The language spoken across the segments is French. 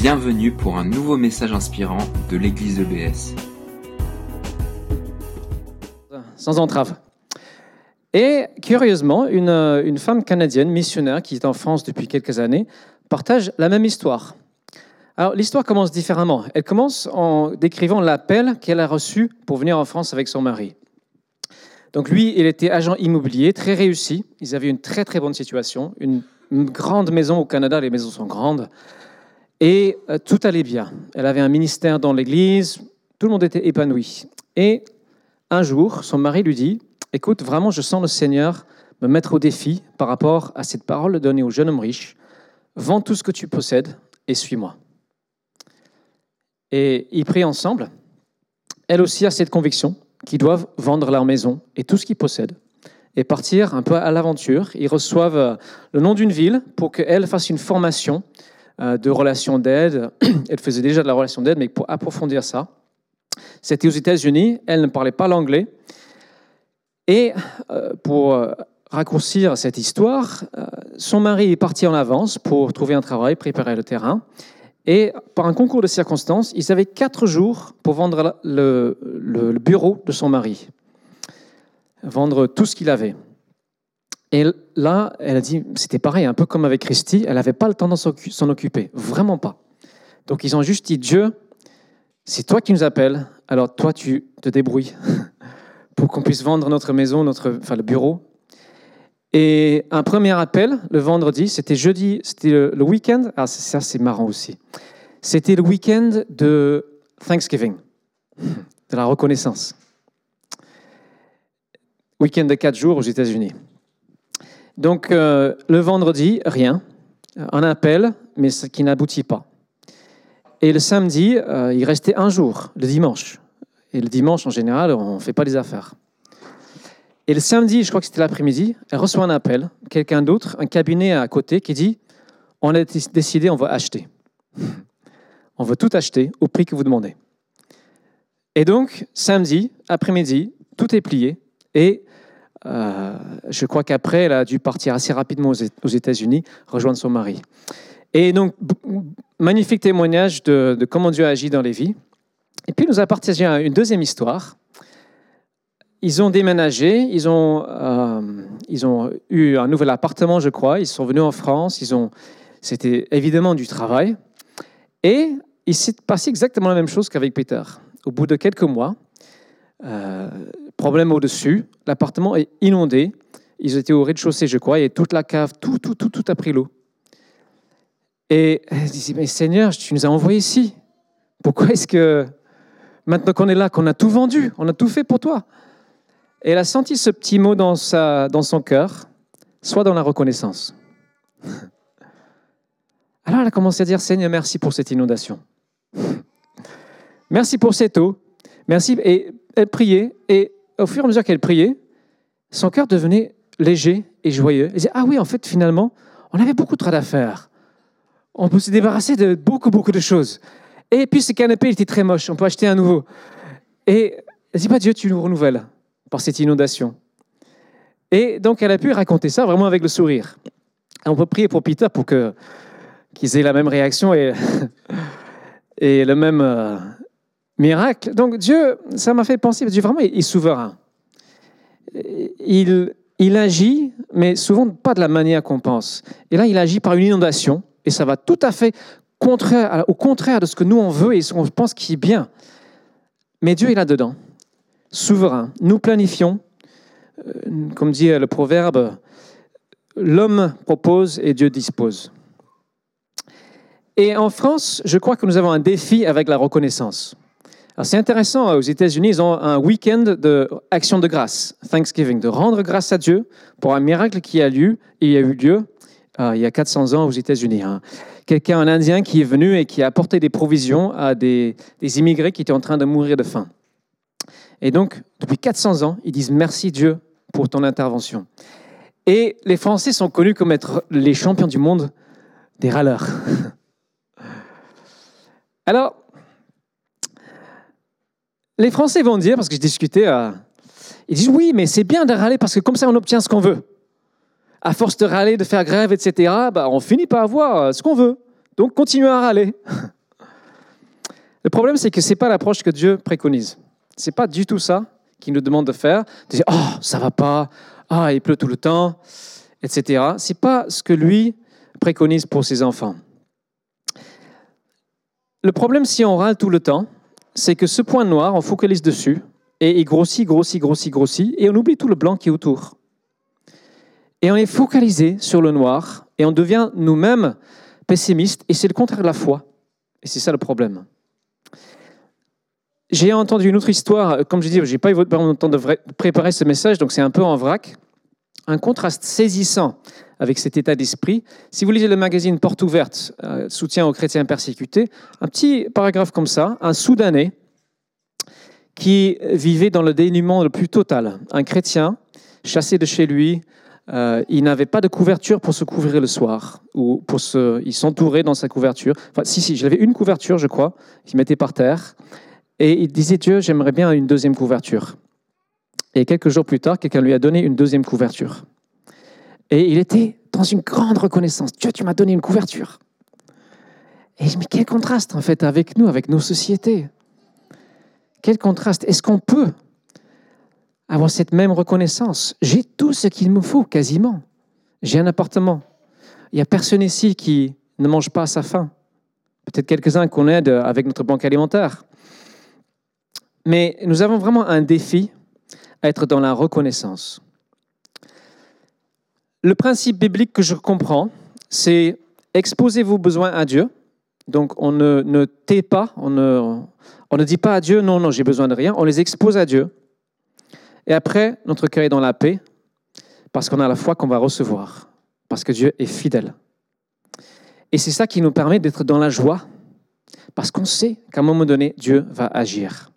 Bienvenue pour un nouveau message inspirant de l'église EBS. Sans entrave. Et curieusement, une, une femme canadienne missionnaire qui est en France depuis quelques années partage la même histoire. Alors l'histoire commence différemment. Elle commence en décrivant l'appel qu'elle a reçu pour venir en France avec son mari. Donc lui, il était agent immobilier, très réussi. Ils avaient une très très bonne situation, une, une grande maison au Canada, les maisons sont grandes. Et euh, tout allait bien. Elle avait un ministère dans l'église, tout le monde était épanoui. Et un jour, son mari lui dit, écoute, vraiment, je sens le Seigneur me mettre au défi par rapport à cette parole donnée au jeune homme riche. Vends tout ce que tu possèdes et suis-moi. Et ils prient ensemble. Elle aussi a cette conviction qu'ils doivent vendre leur maison et tout ce qu'ils possèdent et partir un peu à l'aventure. Ils reçoivent le nom d'une ville pour qu'elle fasse une formation de relations d'aide. Elle faisait déjà de la relation d'aide, mais pour approfondir ça, c'était aux États-Unis. Elle ne parlait pas l'anglais. Et euh, pour raccourcir cette histoire, son mari est parti en avance pour trouver un travail, préparer le terrain. Et par un concours de circonstances, ils avaient quatre jours pour vendre le, le, bureau de son mari, vendre tout ce qu'il avait. Et là, elle a dit, c'était pareil, un peu comme avec Christy, elle n'avait pas le temps de s'en occuper, vraiment pas. Donc ils ont juste dit, Dieu, c'est toi qui nous appelles, alors toi tu te débrouilles pour qu'on puisse vendre notre maison, notre, enfin le bureau, et un premier appel, le vendredi, c'était jeudi, c'était le, week-end. Ah, ça, c'est marrant aussi. C'était le week-end de Thanksgiving, de la reconnaissance. Week-end de quatre jours aux États-Unis. Donc, euh, le vendredi, rien. Un appel, mais ce qui n'aboutit pas. Et le samedi, euh, il restait un jour, le dimanche. Et le dimanche, en général, on ne fait pas les affaires. Et le samedi, je crois que c'était l'après-midi, elle reçoit un appel, quelqu'un d'autre, un cabinet à côté qui dit On a décidé, on va acheter. On veut tout acheter au prix que vous demandez. Et donc, samedi, après-midi, tout est plié. Et euh, je crois qu'après, elle a dû partir assez rapidement aux États-Unis, rejoindre son mari. Et donc, magnifique témoignage de, comment Dieu agit dans les vies. Et puis, nous a partagé une deuxième histoire ils ont déménagé, ils ont, euh, ils ont eu un nouvel appartement, je crois. Ils sont venus en France. C'était évidemment du travail. Et il s'est passé exactement la même chose qu'avec Peter. Au bout de quelques mois, euh, problème au-dessus, l'appartement est inondé. Ils étaient au rez-de-chaussée, je crois, et toute la cave, tout, tout, tout, tout a pris l'eau. Et elle disait, mais Seigneur, tu nous as envoyés ici. Pourquoi est-ce que maintenant qu'on est là, qu'on a tout vendu, on a tout fait pour toi? Et elle a senti ce petit mot dans, sa, dans son cœur, soit dans la reconnaissance. Alors elle a commencé à dire, Seigneur, merci pour cette inondation. Merci pour cette eau. Merci. Et elle priait, et au fur et à mesure qu'elle priait, son cœur devenait léger et joyeux. Elle disait, ah oui, en fait, finalement, on avait beaucoup trop d'affaires. On peut se débarrasser de beaucoup, beaucoup de choses. Et puis ce canapé, il était très moche, on peut acheter un nouveau. Et elle dit, pas Dieu, tu nous renouvelles par cette inondation. Et donc, elle a pu raconter ça vraiment avec le sourire. on peut prier pour Peter pour que, qu'ils aient la même réaction et, et le même euh, miracle. Donc, Dieu, ça m'a fait penser, Dieu vraiment est souverain. Il, agit, mais souvent pas de la manière qu'on pense. Et là, il agit par une inondation, et ça va tout à fait au contraire de ce que nous on veut et ce qu'on pense qui est bien. Mais Dieu est là-dedans souverain. Nous planifions, euh, comme dit le proverbe, l'homme propose et Dieu dispose. Et en France, je crois que nous avons un défi avec la reconnaissance. C'est intéressant, aux États-Unis, ils ont un week-end d'action de, de grâce, Thanksgiving, de rendre grâce à Dieu pour un miracle qui a eu lieu euh, il y a 400 ans aux États-Unis. Hein. Quelqu'un, un Indien, qui est venu et qui a apporté des provisions à des, des immigrés qui étaient en train de mourir de faim. Et donc, depuis 400 ans, ils disent merci Dieu pour ton intervention. Et les Français sont connus comme être les champions du monde des râleurs. Alors, les Français vont dire, parce que j'ai discuté, euh, ils disent oui, mais c'est bien de râler parce que comme ça on obtient ce qu'on veut. À force de râler, de faire grève, etc., bah, on finit par avoir euh, ce qu'on veut. Donc continuez à râler. Le problème, c'est que ce n'est pas l'approche que Dieu préconise. Ce n'est pas du tout ça qu'il nous demande de faire. De dire, oh, ça va pas, ah, il pleut tout le temps, etc. Ce n'est pas ce que lui préconise pour ses enfants. Le problème, si on râle tout le temps, c'est que ce point noir, on focalise dessus, et il grossit, grossit, grossit, grossit, et on oublie tout le blanc qui est autour. Et on est focalisé sur le noir, et on devient nous-mêmes pessimistes, et c'est le contraire de la foi. Et c'est ça le problème. J'ai entendu une autre histoire, comme je dis, je n'ai pas eu le temps de préparer ce message, donc c'est un peu en vrac. Un contraste saisissant avec cet état d'esprit. Si vous lisez le magazine Porte ouverte, euh, soutien aux chrétiens persécutés, un petit paragraphe comme ça, un Soudanais qui vivait dans le dénuement le plus total, un chrétien chassé de chez lui, euh, il n'avait pas de couverture pour se couvrir le soir, ou pour se, il s'entourait dans sa couverture. Enfin, si, si, j'avais une couverture, je crois, qu'il mettait par terre, et il disait Dieu, j'aimerais bien une deuxième couverture. Et quelques jours plus tard, quelqu'un lui a donné une deuxième couverture. Et il était dans une grande reconnaissance. Dieu, tu m'as donné une couverture. Et je me quel contraste en fait avec nous, avec nos sociétés. Quel contraste. Est-ce qu'on peut avoir cette même reconnaissance? J'ai tout ce qu'il me faut, quasiment. J'ai un appartement. Il n'y a personne ici qui ne mange pas à sa faim. Peut-être quelques-uns qu'on aide avec notre banque alimentaire. Mais nous avons vraiment un défi être dans la reconnaissance. Le principe biblique que je comprends, c'est exposer vos besoins à Dieu. Donc on ne, ne tait pas, on ne, on ne dit pas à Dieu non, non, j'ai besoin de rien, on les expose à Dieu. Et après, notre cœur est dans la paix parce qu'on a la foi qu'on va recevoir, parce que Dieu est fidèle. Et c'est ça qui nous permet d'être dans la joie, parce qu'on sait qu'à un moment donné, Dieu va agir.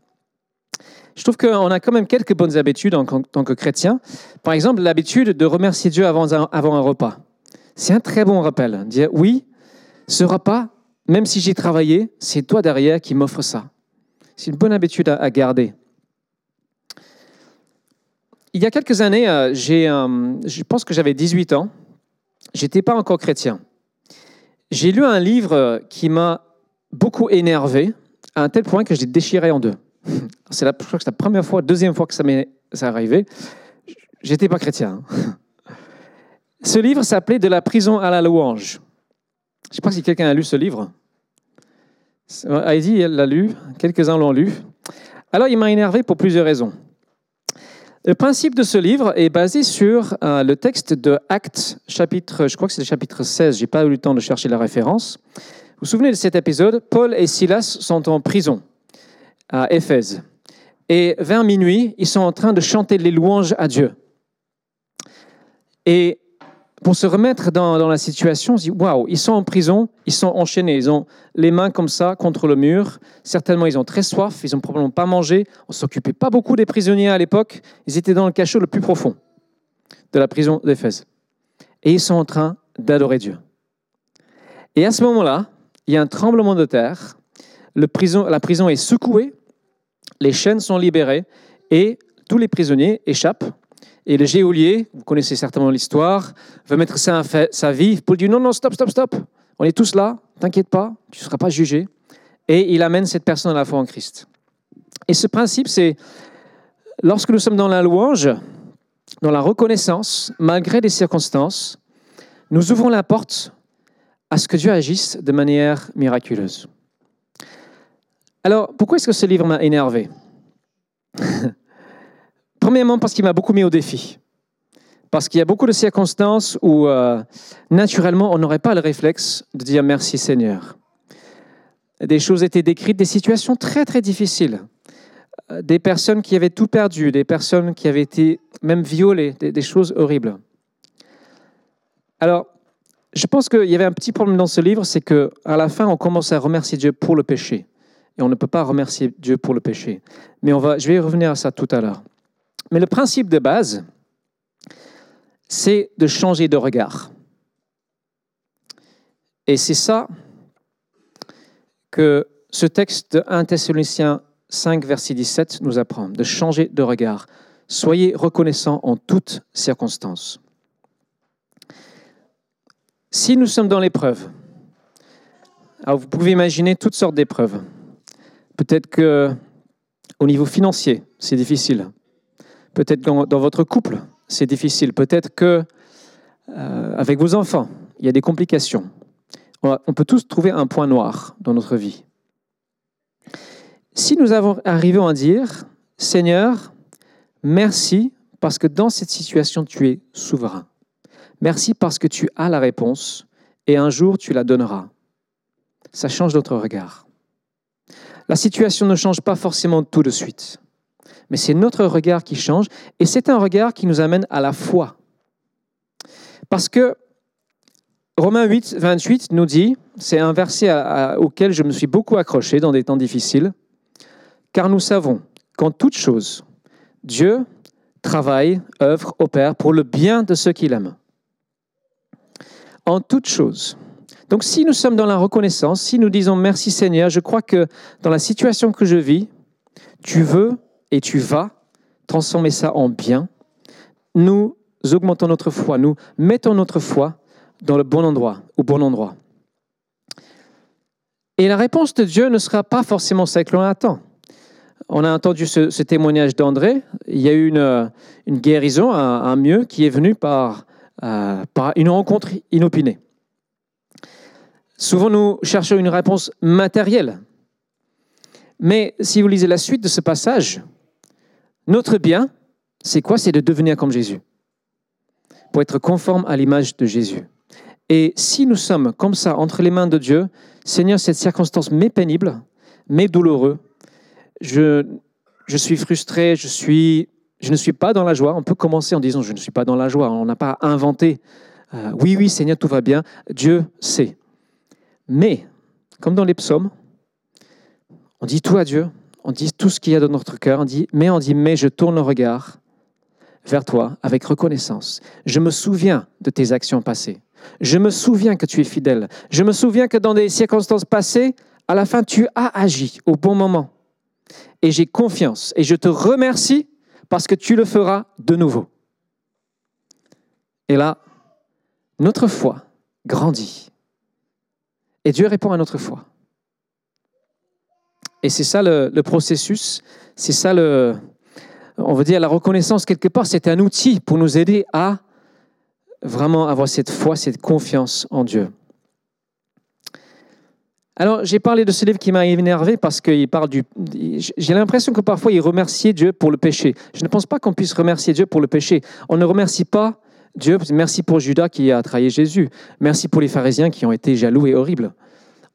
Je trouve qu'on a quand même quelques bonnes habitudes en tant que chrétien. Par exemple, l'habitude de remercier Dieu avant un, repas. C'est un très bon rappel. Dire oui, ce repas, même si j'ai travaillé, c'est toi derrière qui m'offre ça. C'est une bonne habitude à, garder. Il y a quelques années, euh, euh, je pense que j'avais 18 ans. J'étais pas encore chrétien. J'ai lu un livre qui m'a beaucoup énervé, à un tel point que je l'ai déchiré en deux. C'est la, première fois, deuxième fois que ça m'est arrivé. J'étais pas chrétien. Hein. Ce livre s'appelait De la prison à la louange. Je ne sais pas si quelqu'un a lu ce livre. Heidi l'a lu, quelques-uns l'ont lu. Alors il m'a énervé pour plusieurs raisons. Le principe de ce livre est basé sur euh, le texte de Actes, chapitre, je crois que c'est le chapitre 16, je n'ai pas eu le temps de chercher la référence. Vous vous souvenez de cet épisode? Paul et Silas sont en prison à Éphèse. Et vers minuit, ils sont en train de chanter les louanges à Dieu. Et pour se remettre dans, la situation, on se dit waouh, ils sont en prison, ils sont enchaînés, ils ont les mains comme ça contre le mur. Certainement, ils ont très soif, ils n'ont probablement pas mangé. On s'occupait pas beaucoup des prisonniers à l'époque. Ils étaient dans le cachot le plus profond de la prison d'Éphèse. Et ils sont en train d'adorer Dieu. Et à ce moment-là, il y a un tremblement de terre. La prison est secouée les chaînes sont libérées et tous les prisonniers échappent. Et le geôlier, vous connaissez certainement l'histoire, veut mettre sa vie. Paul dit non, non, stop, stop, stop. On est tous là, t'inquiète pas, tu ne seras pas jugé. Et il amène cette personne à la foi en Christ. Et ce principe, c'est lorsque nous sommes dans la louange, dans la reconnaissance, malgré les circonstances, nous ouvrons la porte à ce que Dieu agisse de manière miraculeuse. Alors, pourquoi est-ce que ce livre m'a énervé Premièrement, parce qu'il m'a beaucoup mis au défi. Parce qu'il y a beaucoup de circonstances où, euh, naturellement, on n'aurait pas le réflexe de dire merci Seigneur. Des choses étaient décrites, des situations très, très difficiles. Euh, des personnes qui avaient tout perdu, des personnes qui avaient été même violées, des, des choses horribles. Alors, je pense qu'il y avait un petit problème dans ce livre, c'est qu'à la fin, on commence à remercier Dieu pour le péché et on ne peut pas remercier Dieu pour le péché. Mais on va, je vais revenir à ça tout à l'heure. Mais le principe de base, c'est de changer de regard. Et c'est ça que ce texte de 1 Thessaloniciens 5, verset 17 nous apprend, de changer de regard. Soyez reconnaissants en toutes circonstances. Si nous sommes dans l'épreuve, vous pouvez imaginer toutes sortes d'épreuves. Peut-être que au niveau financier, c'est difficile. Peut-être dans, dans votre couple, c'est difficile. Peut-être que euh, avec vos enfants, il y a des complications. On, on peut tous trouver un point noir dans notre vie. Si nous avons arrivons à dire, Seigneur, merci parce que dans cette situation, tu es souverain. Merci parce que tu as la réponse et un jour tu la donneras. Ça change notre regard. La situation ne change pas forcément tout de suite, mais c'est notre regard qui change et c'est un regard qui nous amène à la foi. Parce que Romains 8, 28 nous dit, c'est un verset auquel je me suis beaucoup accroché dans des temps difficiles, car nous savons qu'en toute chose, Dieu travaille, œuvre, opère pour le bien de ceux qu'il aime. En toute chose. Donc si nous sommes dans la reconnaissance, si nous disons merci Seigneur, je crois que dans la situation que je vis, tu veux et tu vas transformer ça en bien. Nous augmentons notre foi, nous mettons notre foi dans le bon endroit, au bon endroit. Et la réponse de Dieu ne sera pas forcément celle que l'on attend. On a entendu ce, témoignage d'André. Il y a eu une, guérison, un, mieux qui est venu euh, par une rencontre inopinée. Souvent, nous cherchons une réponse matérielle. Mais si vous lisez la suite de ce passage, notre bien, c'est quoi? C'est de devenir comme Jésus, pour être conforme à l'image de Jésus. Et si nous sommes comme ça entre les mains de Dieu, Seigneur, cette circonstance m'est pénible, m'est douloureux, je, je suis frustré, je, suis, je ne suis pas dans la joie. On peut commencer en disant je ne suis pas dans la joie. On n'a pas inventé. Euh, oui, oui, Seigneur, tout va bien. Dieu sait. Mais, comme dans les psaumes, on dit tout à Dieu, on dit tout ce qu'il y a dans notre cœur, on dit, mais on dit, mais je tourne le regard vers toi avec reconnaissance. Je me souviens de tes actions passées. Je me souviens que tu es fidèle. Je me souviens que dans des circonstances passées, à la fin, tu as agi au bon moment. Et j'ai confiance. Et je te remercie parce que tu le feras de nouveau. Et là, notre foi grandit. Et Dieu répond à notre foi. Et c'est ça le, processus, c'est ça le, on veut dire la reconnaissance quelque part, c'est un outil pour nous aider à vraiment avoir cette foi, cette confiance en Dieu. Alors, j'ai parlé de ce livre qui m'a énervé parce qu'il parle du. J'ai l'impression que parfois il remerciait Dieu pour le péché. Je ne pense pas qu'on puisse remercier Dieu pour le péché. On ne remercie pas Dieu, merci pour Judas qui a trahi Jésus. Merci pour les pharisiens qui ont été jaloux et horribles.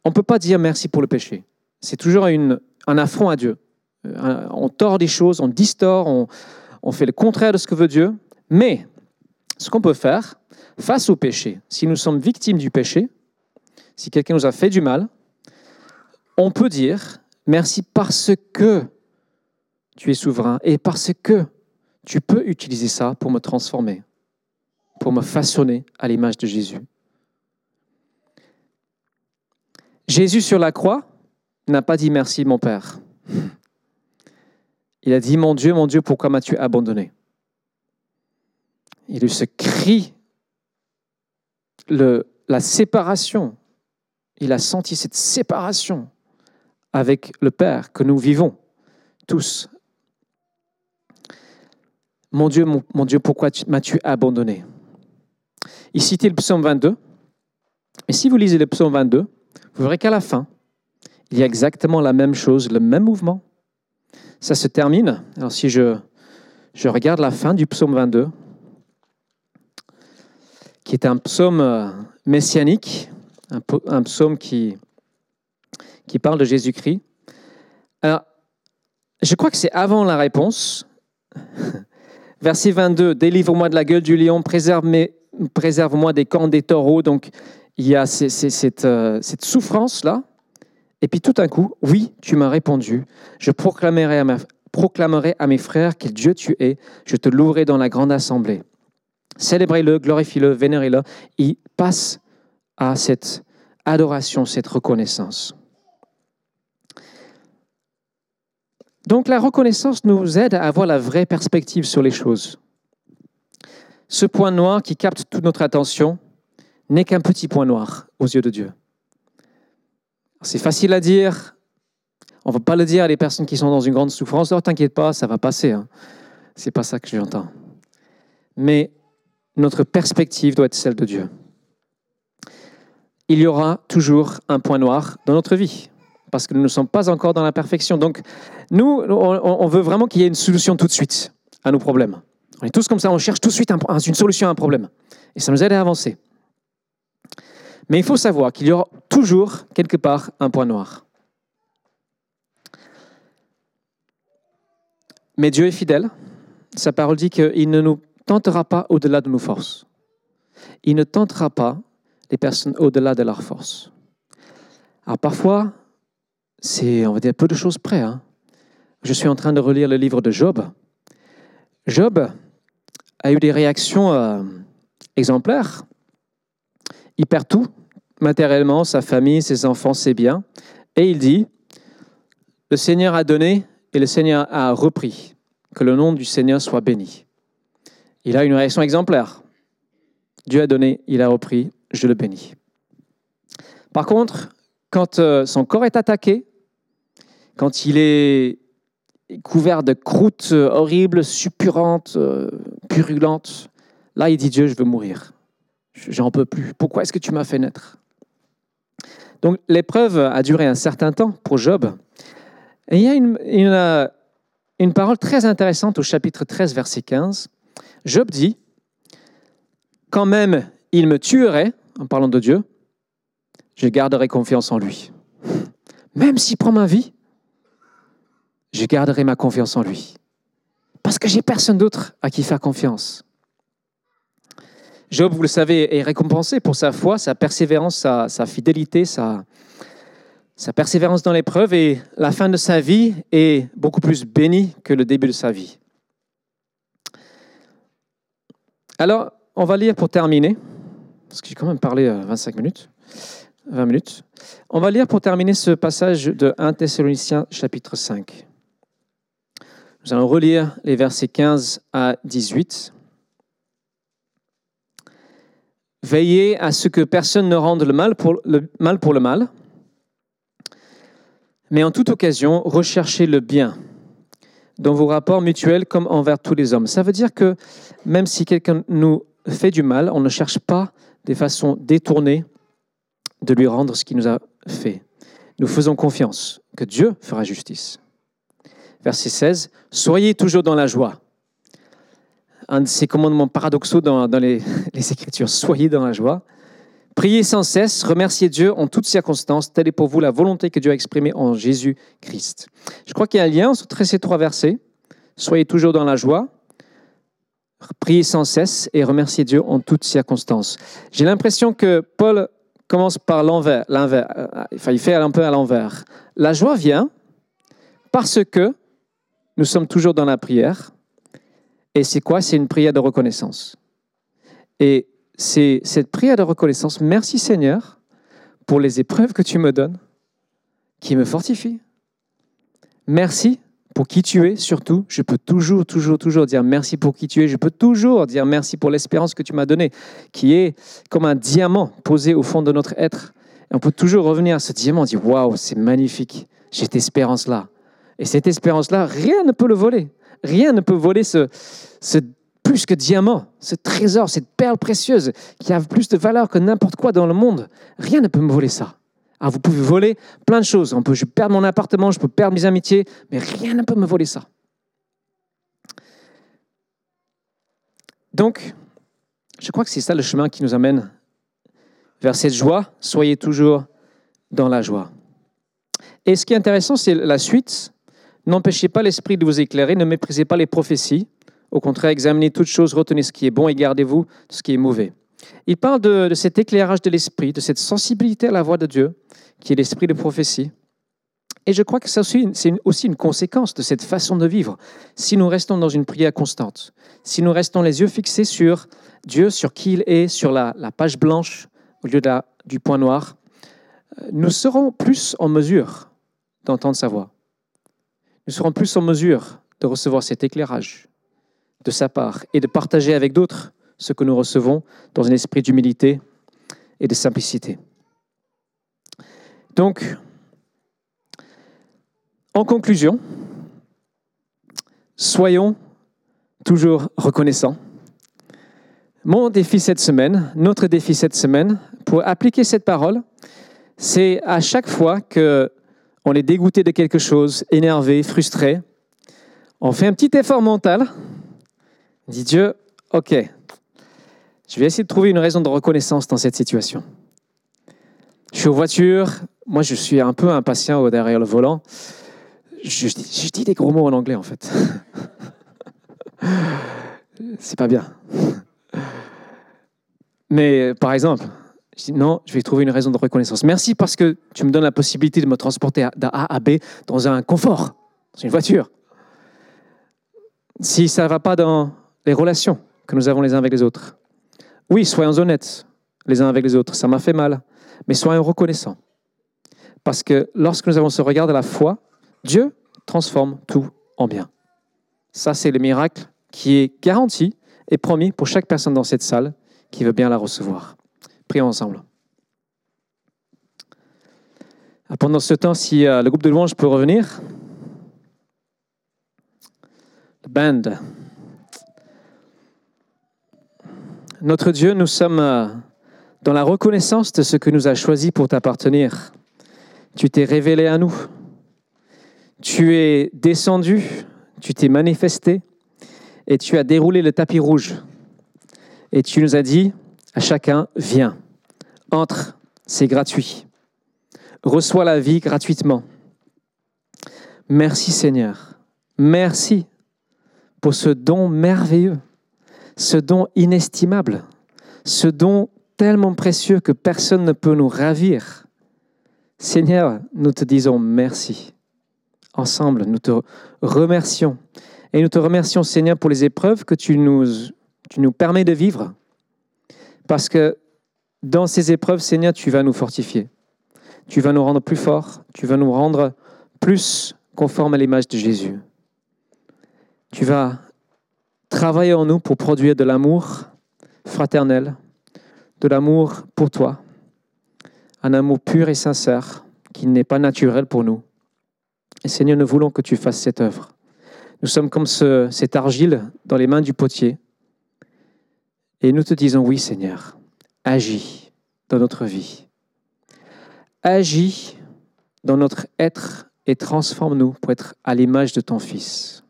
On ne peut pas dire merci pour le péché. C'est toujours un affront à Dieu. Euh, on tord des choses, on distord, on fait le contraire de ce que veut Dieu. Mais ce qu'on peut faire face au péché, si nous sommes victimes du péché, si quelqu'un nous a fait du mal, on peut dire merci parce que tu es souverain et parce que tu peux utiliser ça pour me transformer pour me façonner à l'image de Jésus. Jésus sur la croix n'a pas dit merci mon Père. Il a dit mon Dieu, mon Dieu, pourquoi m'as-tu abandonné? Il a eu ce cri, la séparation. Il a senti cette séparation avec le Père que nous vivons tous. Mon Dieu, mon Dieu, pourquoi m'as-tu abandonné? Il citait le psaume 22. Et si vous lisez le psaume 22, vous verrez qu'à la fin, il y a exactement la même chose, le même mouvement. Ça se termine. Alors si je, regarde la fin du psaume 22, qui est un psaume euh, messianique, un, un psaume qui, qui parle de Jésus-Christ. Alors, je crois que c'est avant la réponse. Verset 22, Délivre-moi de la gueule du lion, préserve mes, préserve-moi des camps des taureaux. Donc, il y a euh, cette, souffrance-là. Et puis tout d'un coup, oui, tu m'as répondu. Je proclamerai à, proclamerai à mes frères quel Dieu tu es. Je te louerai dans la grande assemblée. Célébrez-le, glorifiez-le, vénérez-le. Il passe à cette adoration, cette reconnaissance. Donc la reconnaissance nous aide à avoir la vraie perspective sur les choses. Ce point noir qui capte toute notre attention n'est qu'un petit point noir aux yeux de Dieu. C'est facile à dire. On ne va pas le dire à des personnes qui sont dans une grande souffrance. Oh, t'inquiète pas, ça va passer. Hein. C'est pas ça que j'entends. Mais notre perspective doit être celle de Dieu. Il y aura toujours un point noir dans notre vie parce que nous ne sommes pas encore dans la perfection. Donc, nous, on veut vraiment qu'il y ait une solution tout de suite à nos problèmes. On est tous comme ça, on cherche tout de suite une solution à un problème. Et ça nous aide à avancer. Mais il faut savoir qu'il y aura toujours, quelque part, un point noir. Mais Dieu est fidèle. Sa parole dit qu'il ne nous tentera pas au-delà de nos forces. Il ne tentera pas les personnes au-delà de leurs forces. Alors parfois, c'est, on va dire, peu de choses près. Hein. Je suis en train de relire le livre de Job. Job a eu des réactions euh, exemplaires. Il perd tout, matériellement, sa famille, ses enfants, ses biens. Et il dit, le Seigneur a donné et le Seigneur a repris. Que le nom du Seigneur soit béni. Il a une réaction exemplaire. Dieu a donné, il a repris, je le bénis. Par contre, quand euh, son corps est attaqué, quand il est couvert de croûtes euh, horribles, suppurantes, euh, purulentes, là il dit Dieu, je veux mourir. J'en peux plus. Pourquoi est-ce que tu m'as fait naître? Donc l'épreuve a duré un certain temps pour Job. Et il y a une, une, une parole très intéressante au chapitre 13, verset 15. Job dit, quand même il me tuerait, en parlant de Dieu, je garderai confiance en lui. Même s'il prend ma vie, je garderai ma confiance en lui. Parce que j'ai personne d'autre à qui faire confiance. Job, vous le savez, est récompensé pour sa foi, sa persévérance, sa, fidélité, sa, sa persévérance dans l'épreuve et la fin de sa vie est beaucoup plus bénie que le début de sa vie. Alors, on va lire pour terminer, parce que j'ai quand même parlé 25 euh, minutes, 20 minutes. On va lire pour terminer ce passage de 1 Thessaloniciens chapitre 5. Nous allons relire les versets 15 à 18. Veillez à ce que personne ne rende le mal pour le mal, mais en toute occasion, recherchez le bien dans vos rapports mutuels comme envers tous les hommes. Ça veut dire que même si quelqu'un nous fait du mal, on ne cherche pas des façons détournées de lui rendre ce qu'il nous a fait. Nous faisons confiance que Dieu fera justice. Verset 16, Soyez toujours dans la joie. Un de ces commandements paradoxaux dans, les, Écritures, soyez dans la joie. Priez sans cesse, remerciez Dieu en toutes circonstances. Telle est pour vous la volonté que Dieu a exprimée en Jésus-Christ. Je crois qu'il y a un lien entre ces trois versets. Soyez toujours dans la joie, priez sans cesse et remerciez Dieu en toutes circonstances. J'ai l'impression que Paul commence par l'envers, l'envers. Euh, enfin, il fait un peu à l'envers. La joie vient parce que nous sommes toujours dans la prière. Et c'est quoi? C'est une prière de reconnaissance. Et c'est cette prière de reconnaissance. Merci Seigneur pour les épreuves que tu me donnes, qui me fortifient. Merci pour qui tu es, surtout. Je peux toujours, toujours, toujours dire merci pour qui tu es. Je peux toujours dire merci pour l'espérance que tu m'as donnée, qui est comme un diamant posé au fond de notre être. On peut toujours revenir à ce diamant, dire waouh, c'est magnifique, j'ai cette espérance-là. Et cette espérance-là, rien ne peut le voler. Rien ne peut voler ce, plus que diamant, ce trésor, cette perle précieuse qui a plus de valeur que n'importe quoi dans le monde. Rien ne peut me voler ça. Ah, vous pouvez voler plein de choses. On peut, je perdre mon appartement, je peux perdre mes amitiés, mais rien ne peut me voler ça. Donc, je crois que c'est ça le chemin qui nous amène vers cette joie. Soyez toujours dans la joie. Et ce qui est intéressant, c'est la suite. N'empêchez pas l'esprit de vous éclairer, ne méprisez pas les prophéties. Au contraire, examinez toutes choses, retenez ce qui est bon et gardez-vous de ce qui est mauvais. Il parle de, cet éclairage de l'esprit, de cette sensibilité à la voix de Dieu, qui est l'esprit de prophétie. Et je crois que c'est aussi une conséquence de cette façon de vivre. Si nous restons dans une prière constante, si nous restons les yeux fixés sur Dieu, sur qui il est, sur la, page blanche au lieu du point noir, euh, nous serons plus en mesure d'entendre sa voix. Nous serons plus en mesure de recevoir cet éclairage de sa part et de partager avec d'autres ce que nous recevons dans un esprit d'humilité et de simplicité. Donc, En conclusion, soyons toujours reconnaissants. Mon défi cette semaine, notre défi cette semaine, pour appliquer cette parole, c'est à chaque fois que on est dégoûté de quelque chose, énervé, frustré, on fait un petit effort mental, dit Dieu, ok, je vais essayer de trouver une raison de reconnaissance dans cette situation. Je suis aux voitures, moi je suis un peu impatient derrière le volant. Je dis des gros mots en anglais en fait. C'est pas bien. Mais par exemple, je dis non, je vais trouver une raison de reconnaissance. Merci parce que tu me donnes la possibilité de me transporter d'un A à B dans un confort, dans une voiture. Si ça ne va pas dans les relations que nous avons les uns avec les autres, oui, soyons honnêtes les uns avec les autres. Ça m'a fait mal, mais soyons reconnaissants. Parce que lorsque nous avons ce regard de la foi, Dieu transforme tout en bien. Ça, c'est le miracle qui est garanti et promis pour chaque personne dans cette salle qui veut bien la recevoir. Prions ensemble. Ah, pendant ce temps, si euh, le groupe de louanges peut revenir. Band. Notre Dieu, nous sommes euh, dans la reconnaissance de ce que nous a choisi pour t'appartenir. Tu t'es révélé à nous. Tu es descendu, tu t'es manifesté et tu as déroulé le tapis rouge. Et tu nous as dit à chacun, viens, entre, c'est gratuit. Reçois la vie gratuitement. Merci Seigneur. Merci pour ce don merveilleux, ce don inestimable, ce don tellement précieux que personne ne peut nous ravir. Seigneur, nous te disons merci. Ensemble, nous te remercions. Et nous te remercions, Seigneur, pour les épreuves que tu nous, tu nous permets de vivre. Parce que dans ces épreuves, Seigneur, tu vas nous fortifier. Tu vas nous rendre plus forts. Tu vas nous rendre plus conformes à l'image de Jésus. Tu vas travailler en nous pour produire de l'amour fraternel, de l'amour pour toi, un amour pur et sincère qui n'est pas naturel pour nous. Et Seigneur, nous voulons que tu fasses cette œuvre. Nous sommes comme ce, cette argile dans les mains du potier. Et nous te disons, oui Seigneur, agis dans notre vie. Agis dans notre être et transforme-nous pour être à l'image de ton Fils.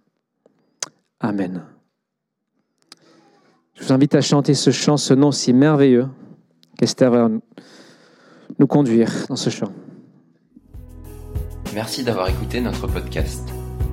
Amen. Je vous invite à chanter ce chant, ce nom si merveilleux qu'Esther va nous conduire dans ce chant. Merci d'avoir écouté notre podcast.